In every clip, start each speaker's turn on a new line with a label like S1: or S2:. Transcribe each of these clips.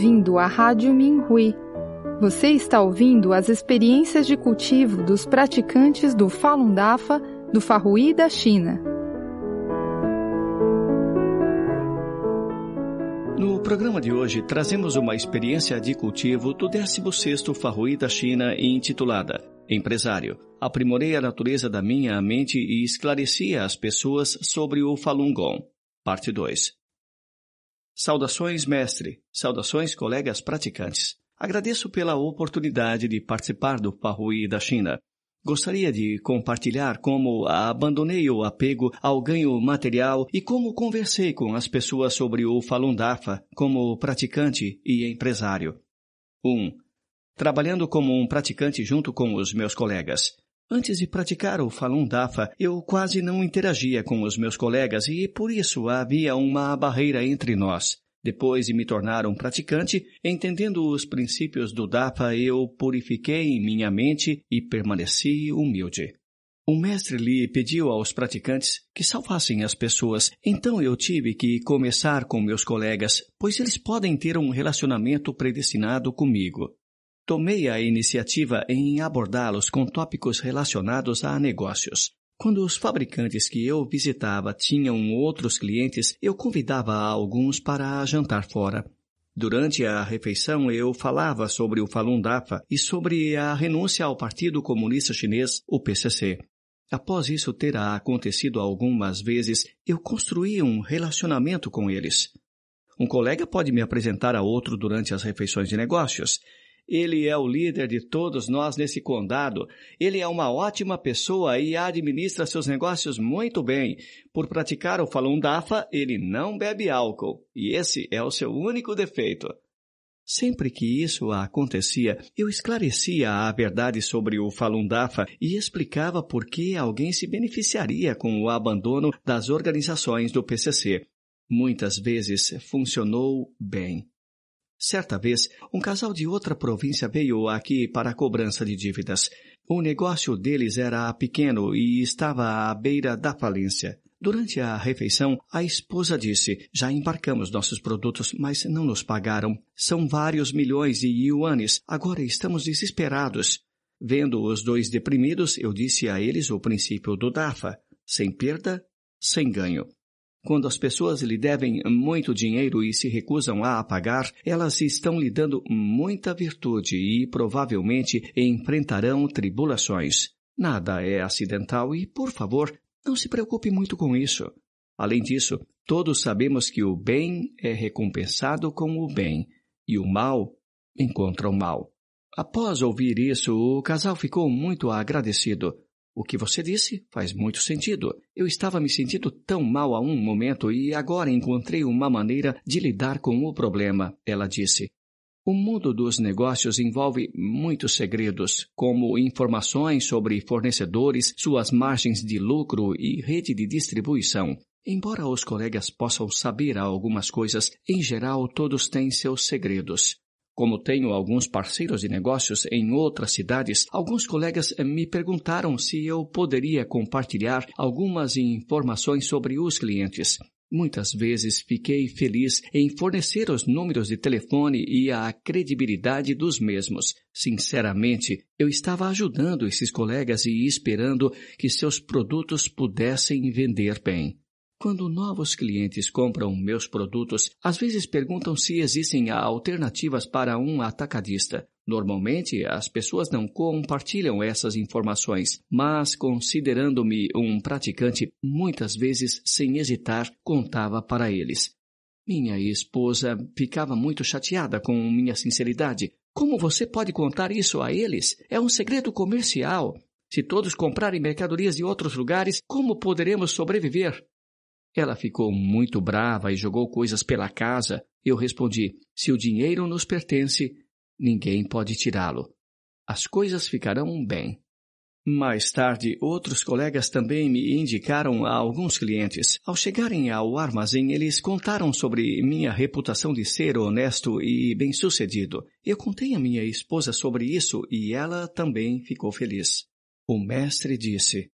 S1: bem-vindo à Rádio Minhui. Você está ouvindo as experiências de cultivo dos praticantes do Falun Dafa do Farrui da China.
S2: No programa de hoje, trazemos uma experiência de cultivo do 16º Farrui da China intitulada Empresário. Aprimorei a natureza da minha mente e esclareci as pessoas sobre o Falun Gong. Parte 2. Saudações, mestre. Saudações, colegas praticantes. Agradeço pela oportunidade de participar do Parrui da China. Gostaria de compartilhar como abandonei o apego ao ganho material e como conversei com as pessoas sobre o Falun Dafa como praticante e empresário. 1. Um, trabalhando como um praticante junto com os meus colegas. Antes de praticar o Falun Dafa, eu quase não interagia com os meus colegas e por isso havia uma barreira entre nós. Depois de me tornar um praticante, entendendo os princípios do Dafa, eu purifiquei minha mente e permaneci humilde. O mestre Li pediu aos praticantes que salvassem as pessoas, então eu tive que começar com meus colegas, pois eles podem ter um relacionamento predestinado comigo. Tomei a iniciativa em abordá-los com tópicos relacionados a negócios. Quando os fabricantes que eu visitava tinham outros clientes, eu convidava alguns para jantar fora. Durante a refeição, eu falava sobre o Falun Dafa e sobre a renúncia ao Partido Comunista Chinês, o PCC. Após isso ter acontecido algumas vezes, eu construí um relacionamento com eles. Um colega pode me apresentar a outro durante as refeições de negócios. Ele é o líder de todos nós nesse condado. Ele é uma ótima pessoa e administra seus negócios muito bem. Por praticar o Falun Dafa, ele não bebe álcool. E esse é o seu único defeito. Sempre que isso acontecia, eu esclarecia a verdade sobre o Falun Dafa e explicava por que alguém se beneficiaria com o abandono das organizações do PCC. Muitas vezes funcionou bem. Certa vez, um casal de outra província veio aqui para a cobrança de dívidas. O negócio deles era pequeno e estava à beira da falência. Durante a refeição, a esposa disse: Já embarcamos nossos produtos, mas não nos pagaram. São vários milhões de yuanes. Agora estamos desesperados. Vendo os dois deprimidos, eu disse a eles o princípio do DAFA: sem perda, sem ganho. Quando as pessoas lhe devem muito dinheiro e se recusam a pagar, elas estão lhe dando muita virtude e provavelmente enfrentarão tribulações. Nada é acidental e, por favor, não se preocupe muito com isso. Além disso, todos sabemos que o bem é recompensado com o bem e o mal encontra o mal. Após ouvir isso, o casal ficou muito agradecido. O que você disse faz muito sentido. Eu estava me sentindo tão mal a um momento e agora encontrei uma maneira de lidar com o problema, ela disse. O mundo dos negócios envolve muitos segredos, como informações sobre fornecedores, suas margens de lucro e rede de distribuição. Embora os colegas possam saber algumas coisas, em geral todos têm seus segredos. Como tenho alguns parceiros de negócios em outras cidades, alguns colegas me perguntaram se eu poderia compartilhar algumas informações sobre os clientes. Muitas vezes fiquei feliz em fornecer os números de telefone e a credibilidade dos mesmos. Sinceramente, eu estava ajudando esses colegas e esperando que seus produtos pudessem vender bem. Quando novos clientes compram meus produtos, às vezes perguntam se existem alternativas para um atacadista. Normalmente, as pessoas não compartilham essas informações, mas considerando-me um praticante, muitas vezes, sem hesitar, contava para eles. Minha esposa ficava muito chateada com minha sinceridade. Como você pode contar isso a eles? É um segredo comercial. Se todos comprarem mercadorias de outros lugares, como poderemos sobreviver? Ela ficou muito brava e jogou coisas pela casa. Eu respondi: Se o dinheiro nos pertence, ninguém pode tirá-lo. As coisas ficarão bem. Mais tarde, outros colegas também me indicaram a alguns clientes. Ao chegarem ao armazém, eles contaram sobre minha reputação de ser honesto e bem-sucedido. Eu contei a minha esposa sobre isso e ela também ficou feliz. O mestre disse: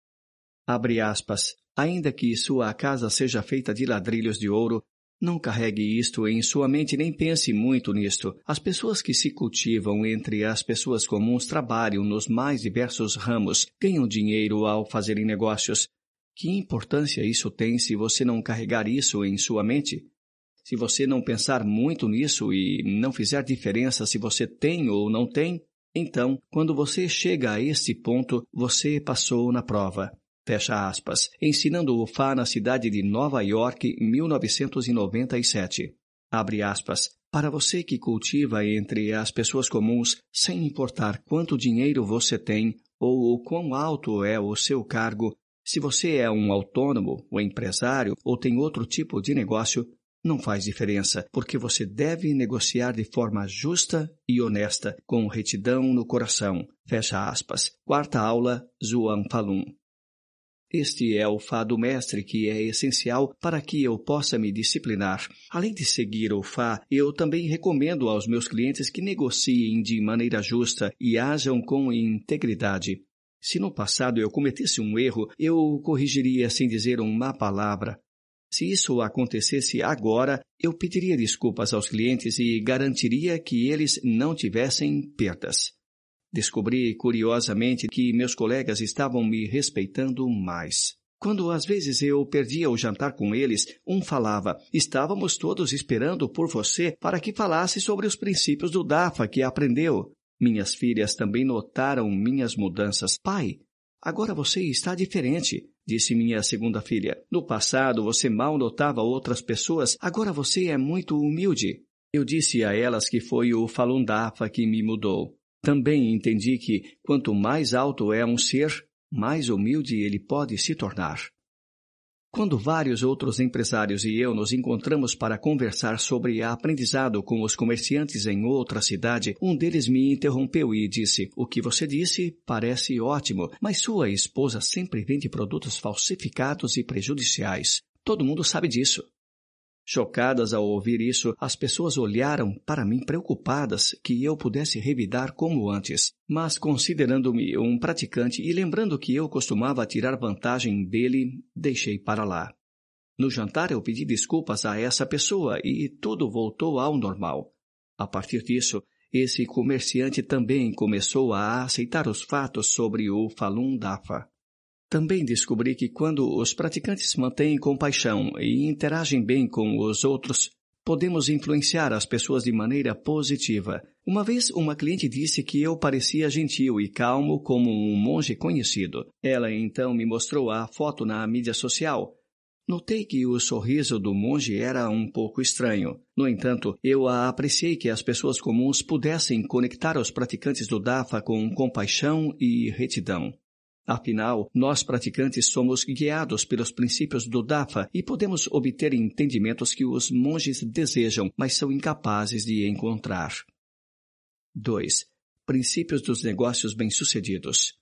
S2: Abre aspas. Ainda que sua casa seja feita de ladrilhos de ouro, Não carregue isto em sua mente nem pense muito nisto. As pessoas que se cultivam entre as pessoas comuns trabalham nos mais diversos ramos, ganham dinheiro ao fazerem negócios. Que importância isso tem se você não carregar isso em sua mente? Se você não pensar muito nisso e não fizer diferença se você tem ou não tem, então, quando você chega a este ponto, você passou na prova. Fecha aspas. Ensinando o Fá na cidade de Nova York, 1997. Abre aspas. Para você que cultiva entre as pessoas comuns, sem importar quanto dinheiro você tem ou o quão alto é o seu cargo, se você é um autônomo, ou empresário ou tem outro tipo de negócio, não faz diferença, porque você deve negociar de forma justa e honesta, com retidão no coração. Fecha aspas. Quarta aula, Zhuang Falun. Este é o Fá do Mestre que é essencial para que eu possa me disciplinar. Além de seguir o Fá, eu também recomendo aos meus clientes que negociem de maneira justa e ajam com integridade. Se no passado eu cometesse um erro, eu corrigiria sem dizer uma palavra. Se isso acontecesse agora, eu pediria desculpas aos clientes e garantiria que eles não tivessem perdas. Descobri curiosamente que meus colegas estavam me respeitando mais. Quando às vezes eu perdia o jantar com eles, um falava: Estávamos todos esperando por você para que falasse sobre os princípios do DAFA que aprendeu. Minhas filhas também notaram minhas mudanças. Pai, agora você está diferente, disse minha segunda filha. No passado você mal notava outras pessoas, agora você é muito humilde. Eu disse a elas que foi o Falun Dafa que me mudou. Também entendi que quanto mais alto é um ser, mais humilde ele pode se tornar. Quando vários outros empresários e eu nos encontramos para conversar sobre aprendizado com os comerciantes em outra cidade, um deles me interrompeu e disse: O que você disse parece ótimo, mas sua esposa sempre vende produtos falsificados e prejudiciais. Todo mundo sabe disso. Chocadas ao ouvir isso, as pessoas olharam para mim preocupadas que eu pudesse revidar como antes. Mas considerando-me um praticante e lembrando que eu costumava tirar vantagem dele, deixei para lá. No jantar eu pedi desculpas a essa pessoa e tudo voltou ao normal. A partir disso, esse comerciante também começou a aceitar os fatos sobre o Falun Dafa. Também descobri que quando os praticantes mantêm compaixão e interagem bem com os outros, podemos influenciar as pessoas de maneira positiva. Uma vez, uma cliente disse que eu parecia gentil e calmo como um monge conhecido. Ela então me mostrou a foto na mídia social. Notei que o sorriso do monge era um pouco estranho. No entanto, eu apreciei que as pessoas comuns pudessem conectar os praticantes do DAFA com compaixão e retidão. Afinal, nós praticantes somos guiados pelos princípios do DAFA e podemos obter entendimentos que os monges desejam, mas são incapazes de encontrar. 2. Princípios dos negócios bem-sucedidos.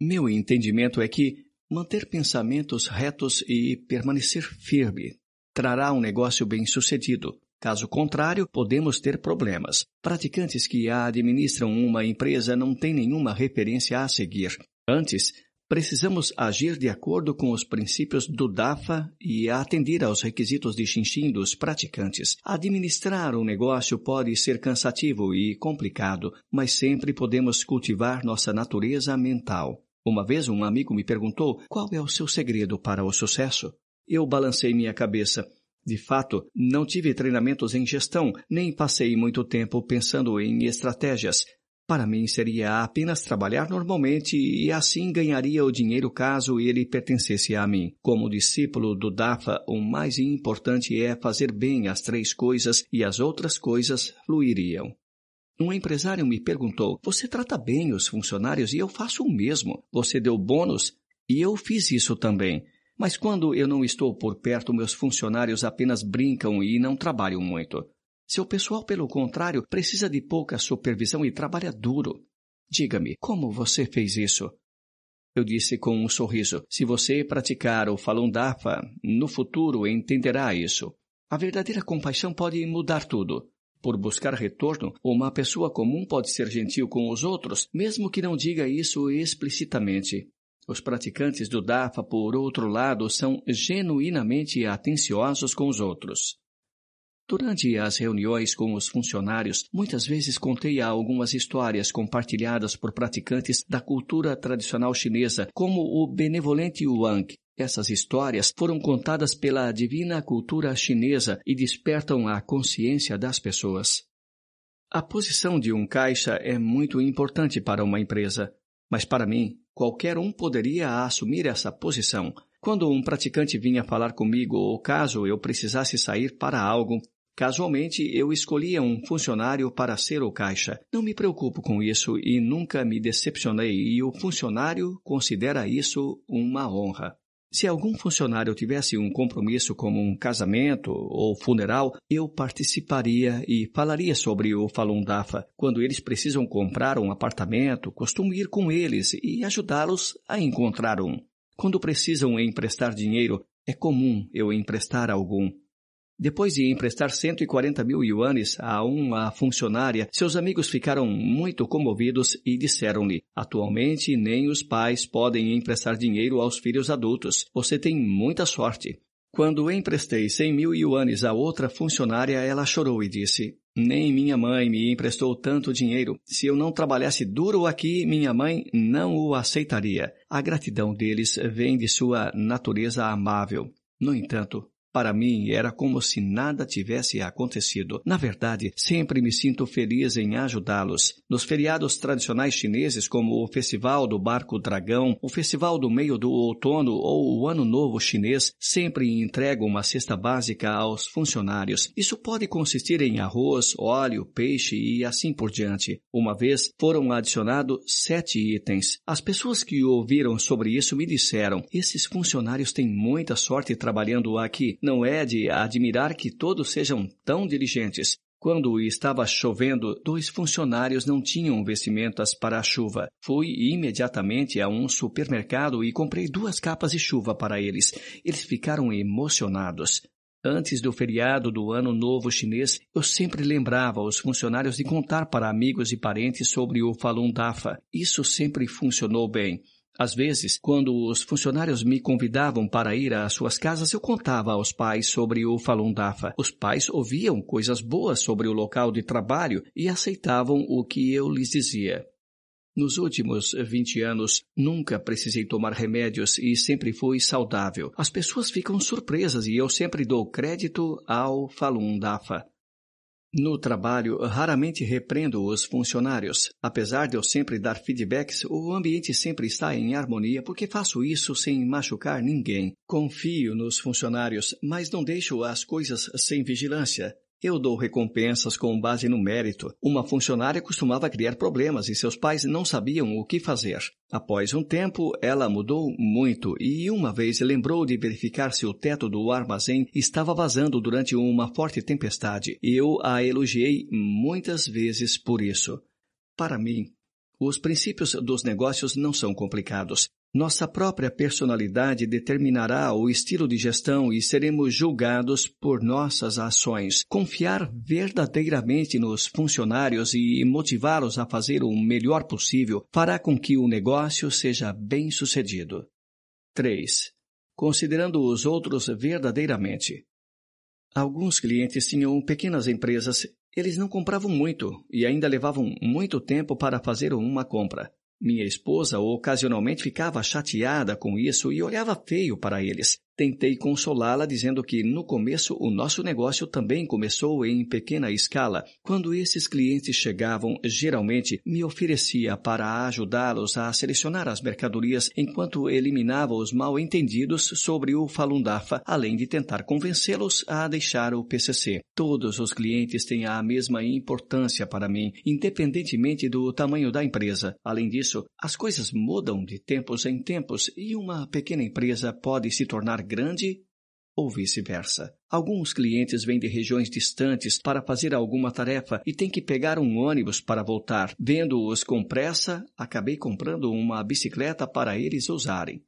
S2: Meu entendimento é que manter pensamentos retos e permanecer firme trará um negócio bem-sucedido. Caso contrário, podemos ter problemas. Praticantes que administram uma empresa não têm nenhuma referência a seguir. Antes, precisamos agir de acordo com os princípios do DAFA e atender aos requisitos de Xinxin dos praticantes. Administrar um negócio pode ser cansativo e complicado, mas sempre podemos cultivar nossa natureza mental. Uma vez um amigo me perguntou qual é o seu segredo para o sucesso. Eu balancei minha cabeça. De fato, não tive treinamentos em gestão, nem passei muito tempo pensando em estratégias. Para mim seria apenas trabalhar normalmente e assim ganharia o dinheiro caso ele pertencesse a mim. Como discípulo do DAFA, o mais importante é fazer bem as três coisas e as outras coisas fluiriam. Um empresário me perguntou: Você trata bem os funcionários e eu faço o mesmo. Você deu bônus e eu fiz isso também. Mas quando eu não estou por perto, meus funcionários apenas brincam e não trabalham muito. Seu pessoal, pelo contrário, precisa de pouca supervisão e trabalha duro. Diga-me, como você fez isso? Eu disse com um sorriso: Se você praticar o Falun Dafa, no futuro entenderá isso. A verdadeira compaixão pode mudar tudo. Por buscar retorno, uma pessoa comum pode ser gentil com os outros, mesmo que não diga isso explicitamente. Os praticantes do Dafa, por outro lado, são genuinamente atenciosos com os outros. Durante as reuniões com os funcionários, muitas vezes contei algumas histórias compartilhadas por praticantes da cultura tradicional chinesa, como o benevolente Wang. Essas histórias foram contadas pela divina cultura chinesa e despertam a consciência das pessoas. A posição de um caixa é muito importante para uma empresa, mas para mim, qualquer um poderia assumir essa posição. Quando um praticante vinha falar comigo ou caso eu precisasse sair para algo, Casualmente, eu escolhia um funcionário para ser o caixa. Não me preocupo com isso e nunca me decepcionei, e o funcionário considera isso uma honra. Se algum funcionário tivesse um compromisso como um casamento ou funeral, eu participaria e falaria sobre o Falun Dafa. Quando eles precisam comprar um apartamento, costumo ir com eles e ajudá-los a encontrar um. Quando precisam emprestar dinheiro, é comum eu emprestar algum. Depois de emprestar 140 mil yuanes a uma funcionária, seus amigos ficaram muito comovidos e disseram-lhe: Atualmente, nem os pais podem emprestar dinheiro aos filhos adultos. Você tem muita sorte. Quando emprestei 100 mil yuanes a outra funcionária, ela chorou e disse: Nem minha mãe me emprestou tanto dinheiro. Se eu não trabalhasse duro aqui, minha mãe não o aceitaria. A gratidão deles vem de sua natureza amável. No entanto, para mim, era como se nada tivesse acontecido. Na verdade, sempre me sinto feliz em ajudá-los. Nos feriados tradicionais chineses, como o Festival do Barco Dragão, o Festival do Meio do Outono ou o Ano Novo Chinês, sempre entrego uma cesta básica aos funcionários. Isso pode consistir em arroz, óleo, peixe e assim por diante. Uma vez foram adicionados sete itens. As pessoas que ouviram sobre isso me disseram: esses funcionários têm muita sorte trabalhando aqui não é de admirar que todos sejam tão diligentes. Quando estava chovendo, dois funcionários não tinham vestimentas para a chuva. Fui imediatamente a um supermercado e comprei duas capas de chuva para eles. Eles ficaram emocionados. Antes do feriado do Ano Novo Chinês, eu sempre lembrava os funcionários de contar para amigos e parentes sobre o Falun Dafa. Isso sempre funcionou bem. Às vezes, quando os funcionários me convidavam para ir às suas casas, eu contava aos pais sobre o Falun Dafa. Os pais ouviam coisas boas sobre o local de trabalho e aceitavam o que eu lhes dizia. Nos últimos 20 anos, nunca precisei tomar remédios e sempre fui saudável. As pessoas ficam surpresas e eu sempre dou crédito ao Falun Dafa. No trabalho, raramente repreendo os funcionários. Apesar de eu sempre dar feedbacks, o ambiente sempre está em harmonia porque faço isso sem machucar ninguém. Confio nos funcionários, mas não deixo as coisas sem vigilância. Eu dou recompensas com base no mérito. Uma funcionária costumava criar problemas e seus pais não sabiam o que fazer. Após um tempo, ela mudou muito e uma vez lembrou de verificar se o teto do armazém estava vazando durante uma forte tempestade. Eu a elogiei muitas vezes por isso. Para mim, os princípios dos negócios não são complicados. Nossa própria personalidade determinará o estilo de gestão e seremos julgados por nossas ações. Confiar verdadeiramente nos funcionários e motivá-los a fazer o melhor possível fará com que o negócio seja bem sucedido. 3. Considerando os outros verdadeiramente. Alguns clientes tinham pequenas empresas. Eles não compravam muito e ainda levavam muito tempo para fazer uma compra. Minha esposa ocasionalmente ficava chateada com isso e olhava feio para eles. Tentei consolá-la dizendo que no começo o nosso negócio também começou em pequena escala. Quando esses clientes chegavam, geralmente me oferecia para ajudá-los a selecionar as mercadorias enquanto eliminava os mal-entendidos sobre o Falun Dafa, além de tentar convencê-los a deixar o PCC. Todos os clientes têm a mesma importância para mim, independentemente do tamanho da empresa. Além disso, as coisas mudam de tempos em tempos e uma pequena empresa pode se tornar grande ou vice-versa. Alguns clientes vêm de regiões distantes para fazer alguma tarefa e têm que pegar um ônibus para voltar. Vendo-os com pressa, acabei comprando uma bicicleta para eles usarem.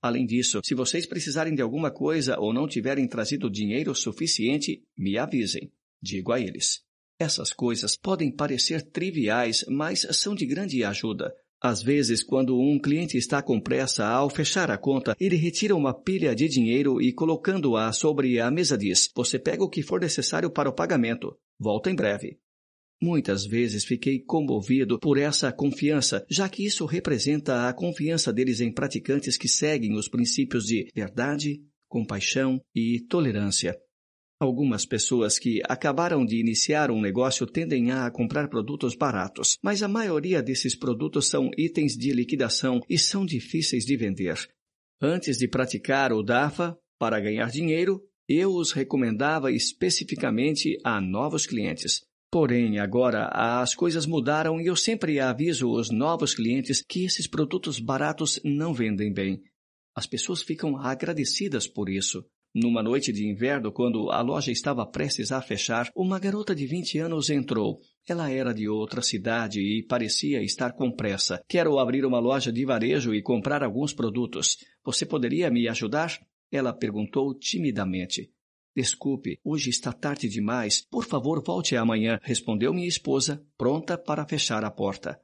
S2: Além disso, se vocês precisarem de alguma coisa ou não tiverem trazido dinheiro suficiente, me avisem. Digo a eles. Essas coisas podem parecer triviais, mas são de grande ajuda. Às vezes, quando um cliente está com pressa ao fechar a conta, ele retira uma pilha de dinheiro e, colocando-a sobre a mesa, diz: Você pega o que for necessário para o pagamento. Volta em breve. Muitas vezes fiquei comovido por essa confiança, já que isso representa a confiança deles em praticantes que seguem os princípios de verdade, compaixão e tolerância. Algumas pessoas que acabaram de iniciar um negócio tendem a comprar produtos baratos, mas a maioria desses produtos são itens de liquidação e são difíceis de vender. Antes de praticar o DAFA para ganhar dinheiro, eu os recomendava especificamente a novos clientes. Porém, agora as coisas mudaram e eu sempre aviso os novos clientes que esses produtos baratos não vendem bem. As pessoas ficam agradecidas por isso. Numa noite de inverno, quando a loja estava prestes a fechar, uma garota de 20 anos entrou. Ela era de outra cidade e parecia estar com pressa. Quero abrir uma loja de varejo e comprar alguns produtos. Você poderia me ajudar? Ela perguntou timidamente. Desculpe, hoje está tarde demais. Por favor, volte amanhã, respondeu minha esposa, pronta para fechar a porta.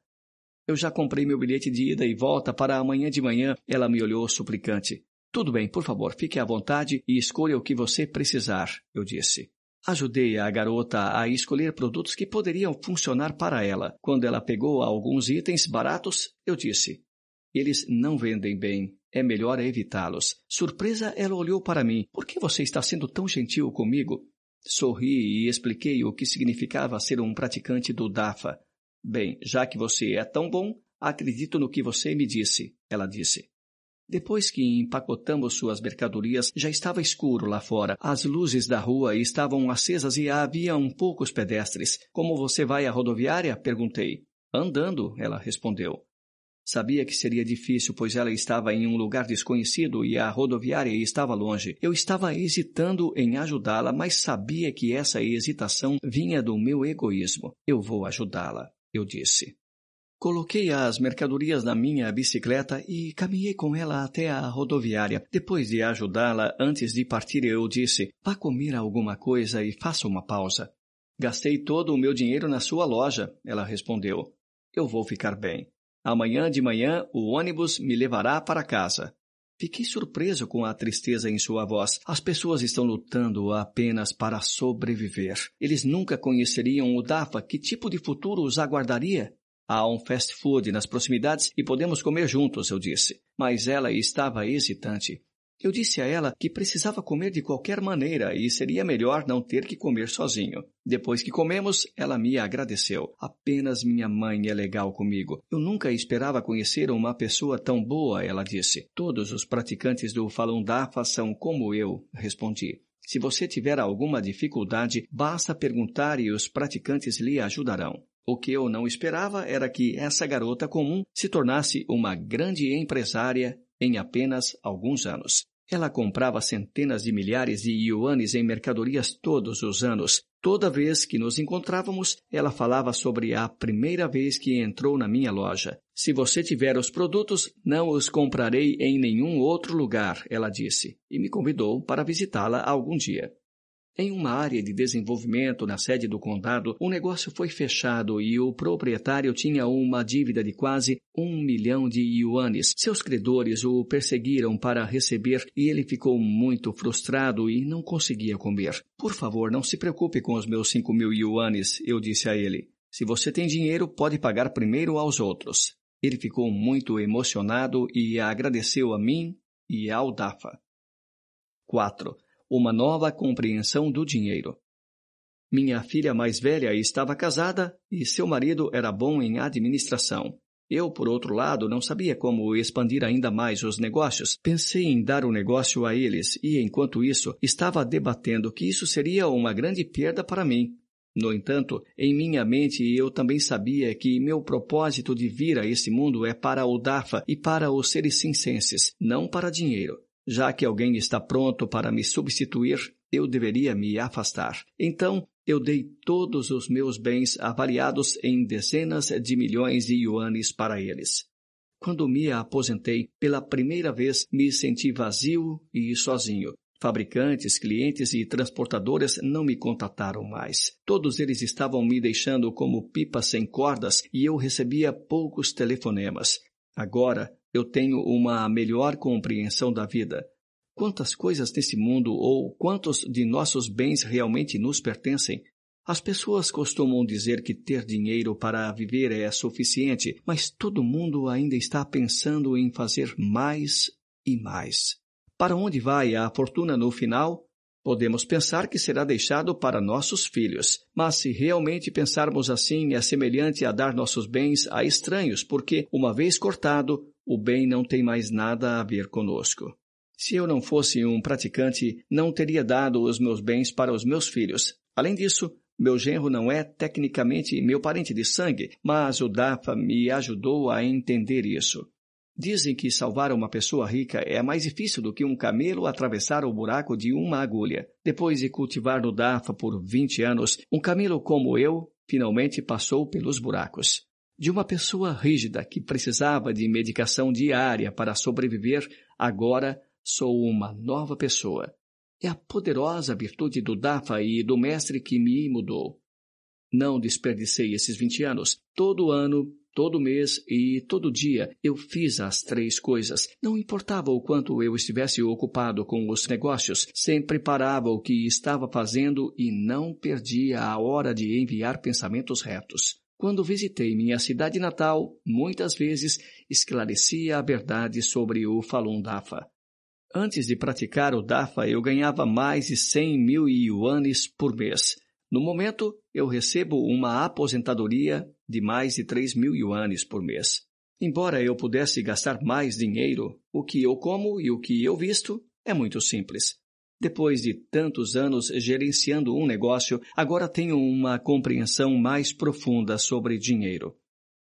S2: Eu já comprei meu bilhete de ida e volta para amanhã de manhã. Ela me olhou suplicante. Tudo bem, por favor, fique à vontade e escolha o que você precisar, eu disse. Ajudei a garota a escolher produtos que poderiam funcionar para ela. Quando ela pegou alguns itens baratos, eu disse: Eles não vendem bem. É melhor evitá-los. Surpresa, ela olhou para mim. Por que você está sendo tão gentil comigo? Sorri e expliquei o que significava ser um praticante do DAFA. Bem, já que você é tão bom, acredito no que você me disse, ela disse. Depois que empacotamos suas mercadorias, já estava escuro lá fora. As luzes da rua estavam acesas e havia um poucos pedestres. Como você vai à rodoviária? perguntei. Andando, ela respondeu. Sabia que seria difícil, pois ela estava em um lugar desconhecido e a rodoviária estava longe. Eu estava hesitando em ajudá-la, mas sabia que essa hesitação vinha do meu egoísmo. Eu vou ajudá-la, eu disse. Coloquei as mercadorias na minha bicicleta e caminhei com ela até a rodoviária. Depois de ajudá-la, antes de partir, eu disse: Vá comer alguma coisa e faça uma pausa. Gastei todo o meu dinheiro na sua loja, ela respondeu. Eu vou ficar bem. Amanhã de manhã o ônibus me levará para casa. Fiquei surpreso com a tristeza em sua voz. As pessoas estão lutando apenas para sobreviver. Eles nunca conheceriam o DAFA. Que tipo de futuro os aguardaria? Há um fast food nas proximidades e podemos comer juntos, eu disse. Mas ela estava hesitante. Eu disse a ela que precisava comer de qualquer maneira e seria melhor não ter que comer sozinho. Depois que comemos, ela me agradeceu. Apenas minha mãe é legal comigo. Eu nunca esperava conhecer uma pessoa tão boa, ela disse. Todos os praticantes do Falun Dafa são como eu, respondi. Se você tiver alguma dificuldade, basta perguntar e os praticantes lhe ajudarão. O que eu não esperava era que essa garota comum se tornasse uma grande empresária em apenas alguns anos. Ela comprava centenas de milhares de yuanes em mercadorias todos os anos. Toda vez que nos encontrávamos, ela falava sobre a primeira vez que entrou na minha loja. Se você tiver os produtos, não os comprarei em nenhum outro lugar, ela disse, e me convidou para visitá-la algum dia. Em uma área de desenvolvimento na sede do condado, o negócio foi fechado e o proprietário tinha uma dívida de quase um milhão de yuanes. Seus credores o perseguiram para receber e ele ficou muito frustrado e não conseguia comer. Por favor, não se preocupe com os meus cinco mil yuanes, eu disse a ele. Se você tem dinheiro, pode pagar primeiro aos outros. Ele ficou muito emocionado e agradeceu a mim e ao Dafa. 4 uma nova compreensão do dinheiro. Minha filha mais velha estava casada e seu marido era bom em administração. Eu, por outro lado, não sabia como expandir ainda mais os negócios. Pensei em dar o negócio a eles e, enquanto isso, estava debatendo que isso seria uma grande perda para mim. No entanto, em minha mente eu também sabia que meu propósito de vir a esse mundo é para o Dafa e para os seres cincenses, não para dinheiro. Já que alguém está pronto para me substituir, eu deveria me afastar. Então, eu dei todos os meus bens avaliados em dezenas de milhões de yuanes para eles. Quando me aposentei, pela primeira vez me senti vazio e sozinho. Fabricantes, clientes e transportadoras não me contataram mais. Todos eles estavam me deixando como pipas sem cordas e eu recebia poucos telefonemas. Agora eu tenho uma melhor compreensão da vida. Quantas coisas nesse mundo ou quantos de nossos bens realmente nos pertencem? As pessoas costumam dizer que ter dinheiro para viver é suficiente, mas todo mundo ainda está pensando em fazer mais e mais. Para onde vai a fortuna no final? Podemos pensar que será deixado para nossos filhos, mas se realmente pensarmos assim, é semelhante a dar nossos bens a estranhos, porque, uma vez cortado, o bem não tem mais nada a ver conosco. Se eu não fosse um praticante, não teria dado os meus bens para os meus filhos. Além disso, meu genro não é tecnicamente meu parente de sangue, mas o DAFA me ajudou a entender isso. Dizem que salvar uma pessoa rica é mais difícil do que um camelo atravessar o buraco de uma agulha. Depois de cultivar no DAFA por 20 anos, um camelo como eu finalmente passou pelos buracos. De uma pessoa rígida que precisava de medicação diária para sobreviver, agora sou uma nova pessoa. É a poderosa virtude do DAFA e do mestre que me mudou. Não desperdicei esses 20 anos. Todo ano Todo mês e todo dia eu fiz as três coisas. Não importava o quanto eu estivesse ocupado com os negócios, sempre parava o que estava fazendo e não perdia a hora de enviar pensamentos retos. Quando visitei minha cidade natal, muitas vezes esclarecia a verdade sobre o Falun Dafa. Antes de praticar o Dafa, eu ganhava mais de 100 mil yuanes por mês. No momento, eu recebo uma aposentadoria de mais de 3 mil yuanes por mês. Embora eu pudesse gastar mais dinheiro, o que eu como e o que eu visto é muito simples. Depois de tantos anos gerenciando um negócio, agora tenho uma compreensão mais profunda sobre dinheiro.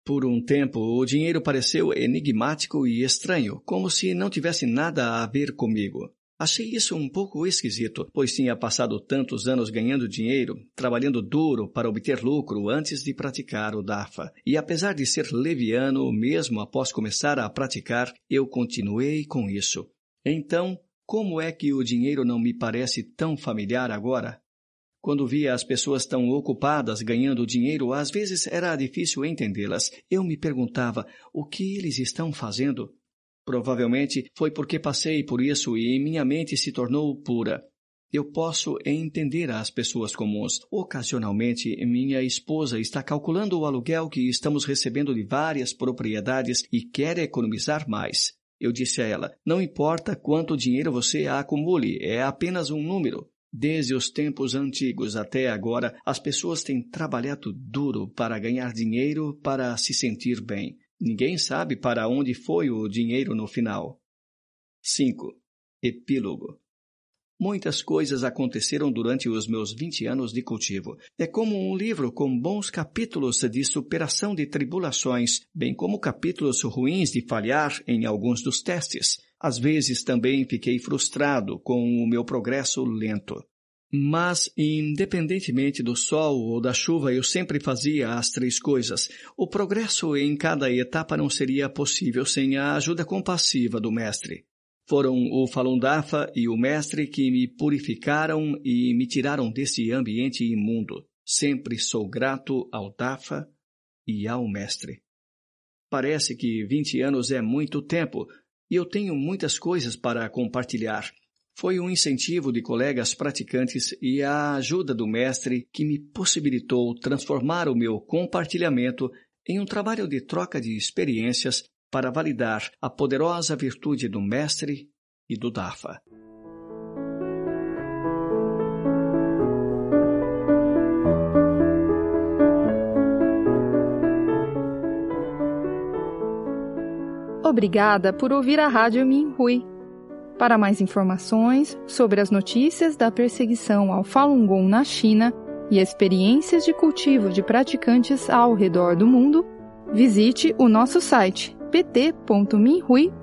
S2: Por um tempo, o dinheiro pareceu enigmático e estranho, como se não tivesse nada a ver comigo. Achei isso um pouco esquisito, pois tinha passado tantos anos ganhando dinheiro, trabalhando duro para obter lucro antes de praticar o DAFA. E apesar de ser leviano, mesmo após começar a praticar, eu continuei com isso. Então, como é que o dinheiro não me parece tão familiar agora? Quando via as pessoas tão ocupadas ganhando dinheiro, às vezes era difícil entendê-las. Eu me perguntava o que eles estão fazendo. Provavelmente foi porque passei por isso e minha mente se tornou pura. Eu posso entender as pessoas comuns. Ocasionalmente, minha esposa está calculando o aluguel que estamos recebendo de várias propriedades e quer economizar mais. Eu disse a ela: Não importa quanto dinheiro você acumule, é apenas um número. Desde os tempos antigos até agora, as pessoas têm trabalhado duro para ganhar dinheiro para se sentir bem. Ninguém sabe para onde foi o dinheiro no final. 5. Epílogo Muitas coisas aconteceram durante os meus 20 anos de cultivo. É como um livro com bons capítulos de superação de tribulações, bem como capítulos ruins de falhar em alguns dos testes. Às vezes também fiquei frustrado com o meu progresso lento. Mas, independentemente do sol ou da chuva, eu sempre fazia as três coisas. O progresso em cada etapa não seria possível sem a ajuda compassiva do Mestre. Foram o Falun Dafa e o Mestre que me purificaram e me tiraram desse ambiente imundo. Sempre sou grato ao Dafa e ao Mestre. Parece que vinte anos é muito tempo e eu tenho muitas coisas para compartilhar. Foi um incentivo de colegas praticantes e a ajuda do mestre que me possibilitou transformar o meu compartilhamento em um trabalho de troca de experiências para validar a poderosa virtude do mestre e do DAFA.
S1: Obrigada por ouvir a Rádio Minhui. Para mais informações sobre as notícias da perseguição ao Falun Gong na China e experiências de cultivo de praticantes ao redor do mundo, visite o nosso site pt.minhui.org.